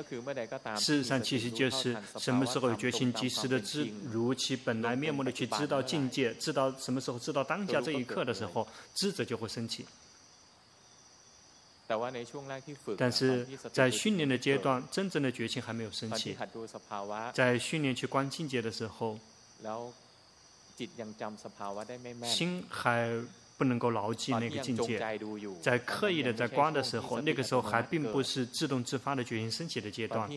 事实上，其实就是什么时候有决心，及时的知如其本来面目的去知道境界，知道什么时候知道当下这一刻的时候，智者就会升起。但是在训练的阶段，真正的决心还没有升起。在训练去观境界的时候，心还不能够牢记那个境界，在刻意的在观的时候，那个时候还并不是自动自发的决心升起的阶段。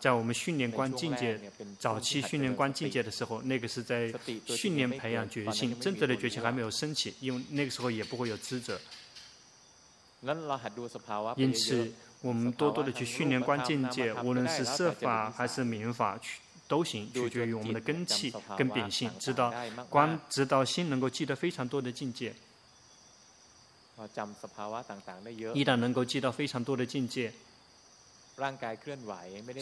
在我们训练观境界，早期训练观境界的时候，那个是在训练培养决心，真正的决心还没有升起，因为那个时候也不会有知者。因此，我们多多的去训练观境界，无论是设法还是名法，都行，取决于我们的根气跟秉性。知道观，知道心能够记得非常多的境界。一旦能够记到非常多的境界，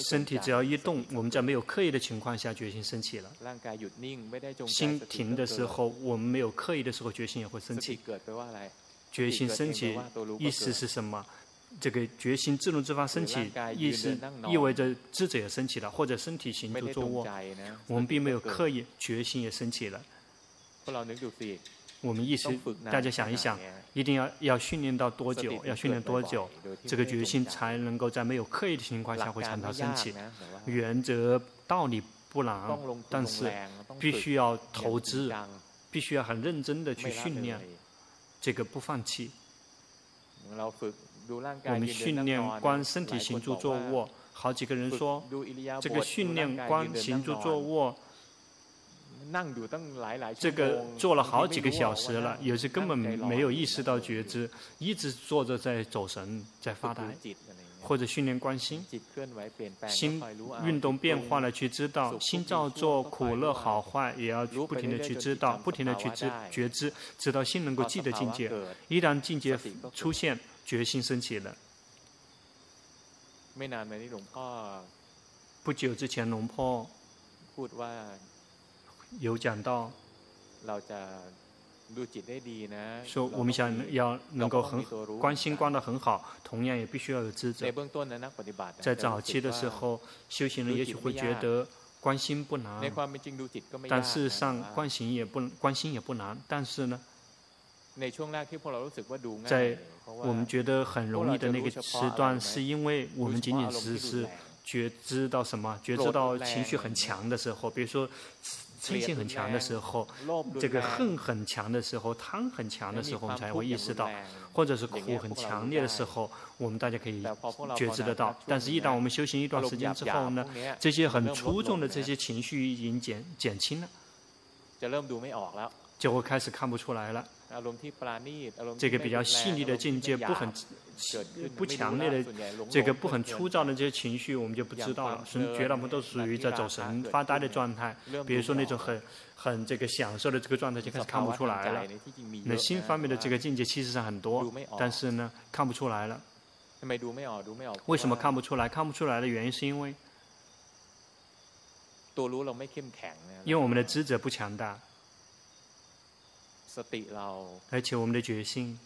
身体只要一动，我们在没有刻意的情况下，决心升起了。心停的时候，我们没有刻意的时候，决心也会升起。决心升起，意思是什么？这个决心自动自发升起，意思意味着智者也升起了，或者身体行住坐卧，我们并没有刻意，决心也升起了。我们意思，大家想一想，一定要要训练到多久？要训练多久？这个决心才能够在没有刻意的情况下会产生升起？原则道理不难，但是必须要投资，必须要很认真的去训练。这个不放弃。我们训练观身体行住坐卧，好几个人说，这个训练观行住坐卧，这个做了好几个小时了，有些根本没有意识到觉知，一直坐着在走神，在发呆。或者训练观心，心运动变化了，去知道心照做苦乐好坏，也要不停的去知道，不停的去知觉知，直到心能够记得境界。一旦境界出现，决心升起了。不久之前，龙婆有讲到。说我们想要能够很关心关的很好，同样也必须要有知者。在早期的时候，修行人也许会觉得关心不难，但事实上关心也不关心也不难。但是呢，在我们觉得很容易的那个时段，是因为我们仅仅只是觉知到什么，觉知到情绪很强的时候，比如说。嗔性很强的时候，这个恨很强的时候，贪很强的时候，我们才会意识到；或者是苦很强烈的时候，我们大家可以觉知得到。但是，一旦我们修行一段时间之后呢，这些很粗重的这些情绪已经减减轻了，就会开始看不出来了。这个比较细腻的境界，不很不强烈的，这个不很粗糙的这些情绪，我们就不知道了。所以绝大部分都属于在走神发呆的状态。比如说那种很很这个享受的这个状态，就开始看不出来了。那心方面的这个境界其实上很多，但是呢，看不出来了。为什么看不出来？看不出来的原因是因为，因为我们的知者不强大。而且我们的决心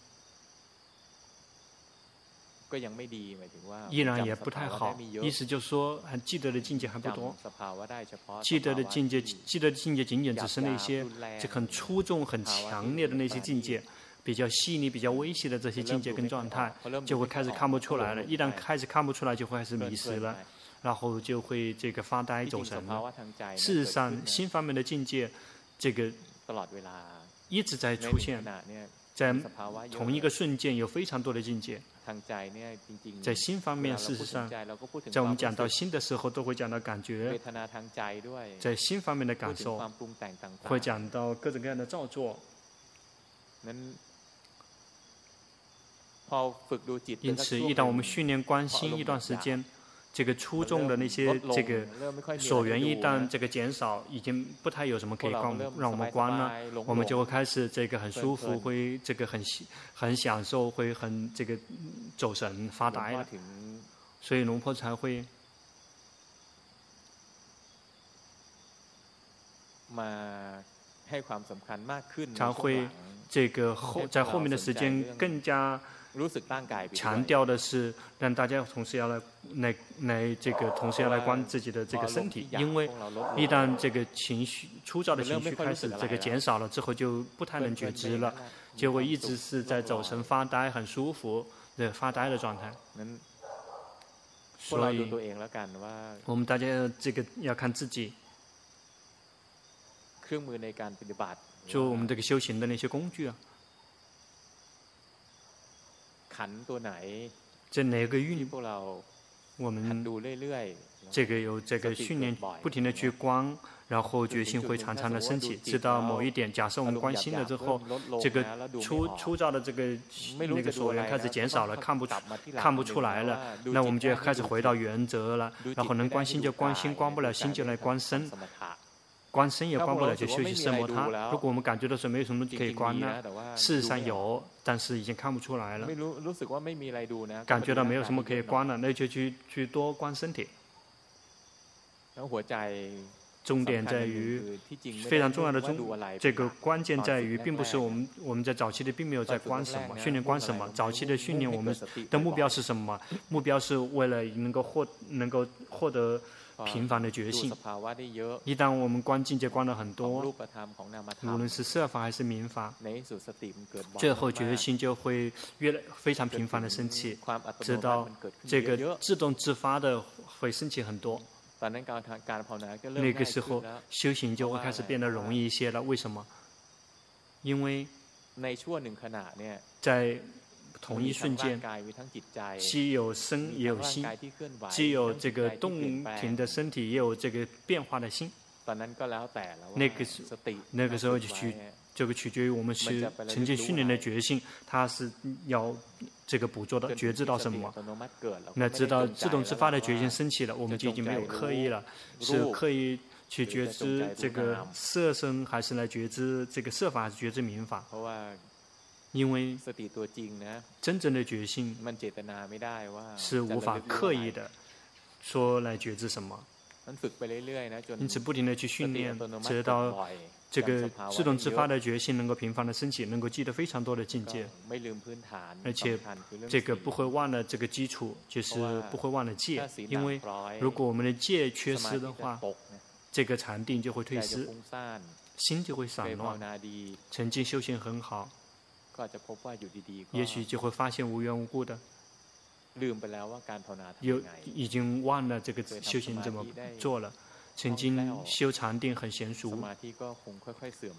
依然也不太好，意思就是说，还记得的境界还不多。记得的境界，记得的境界仅仅只是那些就很出众、很强烈的那些境界，比较细腻、比较微细的这些境界跟状态，就会开始看不出来了。一旦开始看不出来，就会开始迷失了，然后就会这个发呆走神了。事实上，新方面的境界，这个。一直在出现，在同一个瞬间有非常多的境界。在心方面，事实上，在我们讲到心的时候，都会讲到感觉。在心方面的感受，会讲到各种各样的造作。因此，一旦我们训练观心一段时间。这个出众的那些这个所缘一旦这个减少，已经不太有什么可以让让我们关了，我们就会开始这个很舒服，会这个很很享受，会很这个走神发呆了，所以龙婆才会。常会这个后在后面的时间更加。强调的是让大家同时要来来来这个同时要来关自己的这个身体，因为一旦这个情绪粗糙的情绪开始这个减少了之后，就不太能觉知了，就会一直是在走神发呆，很舒服的发呆的状态。所以，我们大家这个要看自己，就我们这个修行的那些工具啊。在哪个运？我们这个有这个训练，不停的去观，然后决心会常常的升起，直到某一点。假设我们观心了之后，这个粗粗糙的这个那个所缘开始减少了，看不出看不出来了，那我们就要开始回到原则了。然后能观心就观心，观不了心就来观身。观身也关不了，就休息奢摩他。如果我们感觉到说没有什么可以关呢？事实上有，但是已经看不出来了。感觉到没有什么可以关了，那就去去多关身体。重点在于非常重要的重，这个关键在于，并不是我们我们在早期的并没有在关什么，训练关什么。早期的训练我们的目标是什么？目标是为了能够获能够获得。频繁的觉性，一旦我们观境界观了很多，无论是色法还是民法，最后觉性就会越来非常频繁的升起，直到这个自动自发的会升起很多。那个时候修行就会开始变得容易一些了。为什么？因为在同一瞬间，既有身也有心，既有这个动停的身体，也有这个变化的心。那个时，那个时候就取这个取决于我们是曾经训练的觉性，它是要这个捕捉到觉知到什么。那知道自动自发的觉性升起了，我们就已经没有刻意了，是刻意去觉知这个色身，还是来觉知这个色法，还是觉知名法？因为真正的觉性是无法刻意的说来觉知什么，因此不停的去训练，直到这个自动自发的觉性能够频繁的升起，能够记得非常多的境界，而且这个不会忘了这个基础，就是不会忘了戒，因为如果我们的戒缺失的话，这个禅定就会退失，心就会散乱，曾经修行很好。也许就会发现无缘无故的，有已经忘了这个修行怎么做了。曾经修禅定很娴熟，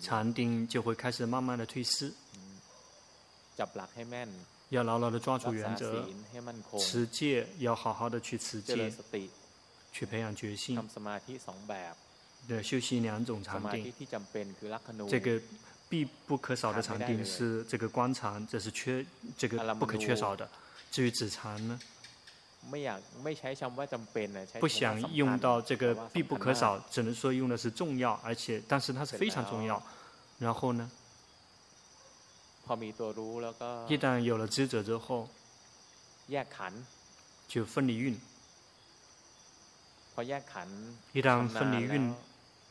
禅定就会开始慢慢的退失。要牢牢的抓住原则，持戒要好好的去持戒，去培养决心。对，修习两种禅定，这个。必不可少的禅定是这个观禅，这是缺这个不可缺少的。至于止禅呢，不想用到这个必不可少，只能说用的是重要，而且但是它是非常重要。然后呢，一旦有了知者之后，就分离运。一旦分离运，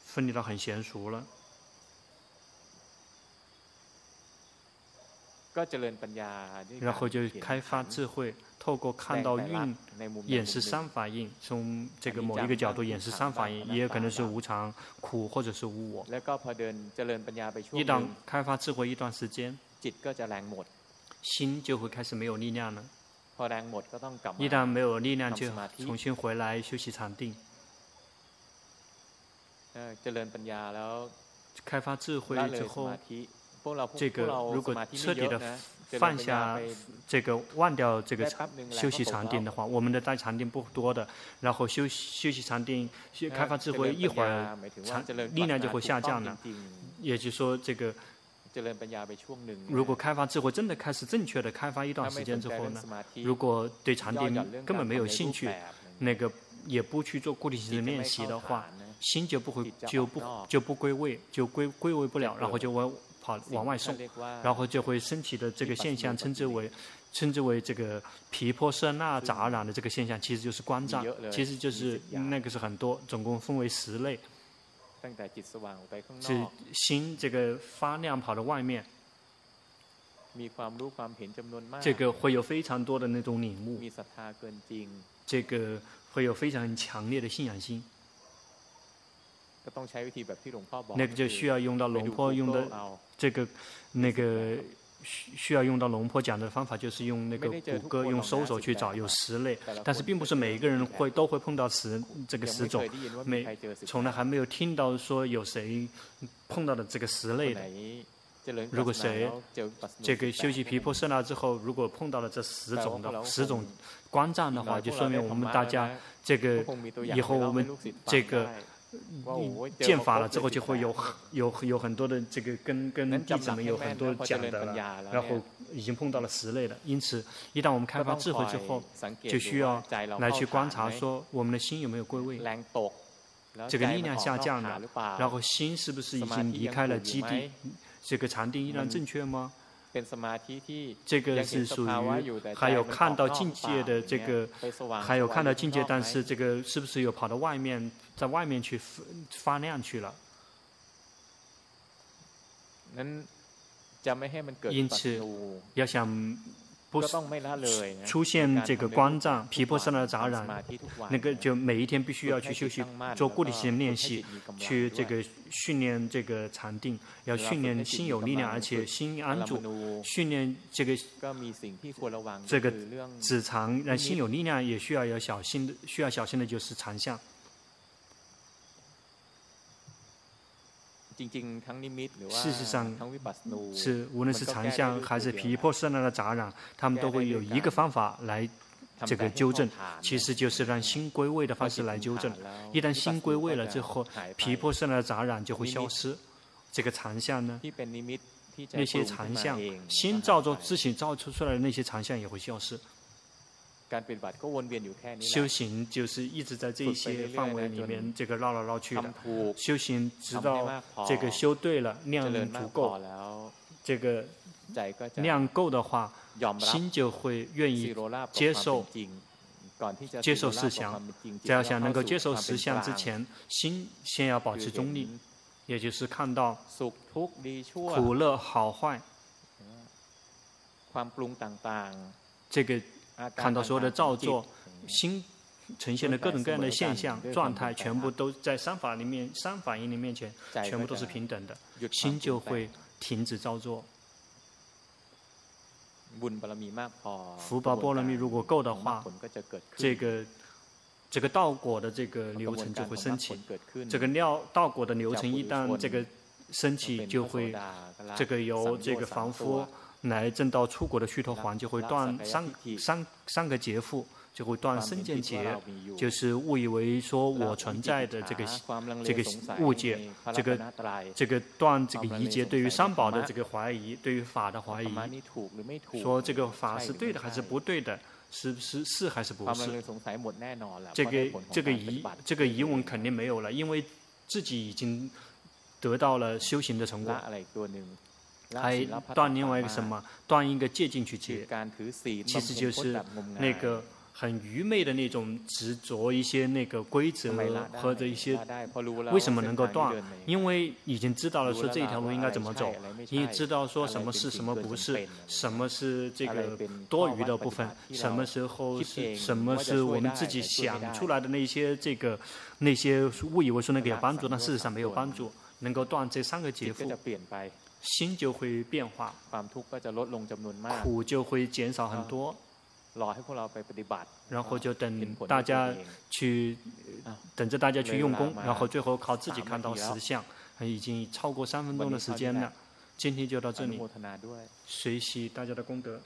分离到很娴熟了。然后就开发智慧，透过看到运，演示三法印，从这个某一个角度演示三法印，也有可能是无常、苦或者是无我。一旦开发智慧一段时间，心就会开始没有力量了。一旦没有力量，就重新回来休息禅定。开发智慧之后。这个如果彻底的放下这个忘掉这个休息禅定的话，我们的大禅定不多的，然后休休息禅定，开发智慧一会儿禅力量就会下降了。也就是说，这个如果开发智慧真的开始正确的开发一段时间之后呢，如果对禅定根本没有兴趣，那个也不去做固定性的练习的话，心就不会就不就不归位，就归归位不了，然后就往。跑往外送，然后就会升起的这个现象，称之为称之为这个皮婆舍那杂染的这个现象，其实就是观障，其实就是那个是很多，总共分为十类。是心这个发亮跑到外面，这个会有非常多的那种领悟，这个会有非常强烈的信仰心。那个就需要用到龙坡用的这个那个。需需要用到龙婆讲的方法，就是用那个谷歌，用搜索去找有十类，但是并不是每一个人会都会碰到十这个十种，没从来还没有听到说有谁碰到的这个十类的。如果谁这个修习毗婆舍那之后，如果碰到了这十种的十种观障的话，就说明我们大家这个以后我们这个。见法了之后，就会有有有很多的这个跟跟弟子们有很多讲的了，然后已经碰到了十类了。因此，一旦我们开发智慧之后，就需要来去观察说我们的心有没有归位，这个力量下降了，然后心是不是已经离开了基地？这个禅定依然正确吗？这个是属于还有看到境界的这个，还有看到境界，但是这个是不是又跑到外面，在外面去发亮去了？因此，要想。不是出现这个光障、皮婆舍那的杂染，那个就每一天必须要去休息，做固定性练习，去这个训练这个禅定，要训练心有力量，而且心安住，训练这个这个止禅，让心有力量，也需要要小心的，需要小心的就是禅相。事实上，是无论是禅相还是皮破色那的杂染，他们都会有一个方法来这个纠正，其实就是让心归位的方式来纠正。一旦心归位了之后，皮破色那的杂染就会消失。这个禅相呢，那些禅相，心造作自己造出出来的那些禅相也会消失。修行就是一直在这些范围里面，这个绕来绕去的。修行直到这个修对了，量足够，这个量够的话，心就会愿意接受，接受实相。在要想能够接受实相之前，心先要保持中立，也就是看到苦乐好坏，这个。看到所有的造作，心呈现的各种各样的现象状态，全部都在三法里面，三法印的面前，全部都是平等的，心就会停止造作。福报波罗蜜如果够的话，这个这个道果的这个流程就会升起。这个料道果的流程一旦这个升起，就会这个由这个凡夫。来证到出国的须陀环就会断三三三个劫缚，就会断身见劫，就是误以为说我存在的这个这个误解，这个这个断这个疑劫，对于三宝的这个怀疑，对于法的怀疑，说这个法是对的还是不对的，是不是是还是不是？这个这个疑这个疑问肯定没有了，因为自己已经得到了修行的成果。还断另外一个什么？断一个戒禁取劫，其实就是那个很愚昧的那种执着一些那个规则或者一些。为什么能够断？因为已经知道了说这一条路应该怎么走，你也知道说什么是什么不是，什么是这个多余的部分，什么时候是什么是我们自己想出来的那些这个那些误以为说那个有帮助，但事实上没有帮助。能够断这三个结缚。心就会变化，苦就会减少很多。然后就等大家去，等着大家去用功，然后最后靠自己看到实相。已经超过三分钟的时间了，今天就到这里。学习大家的功德。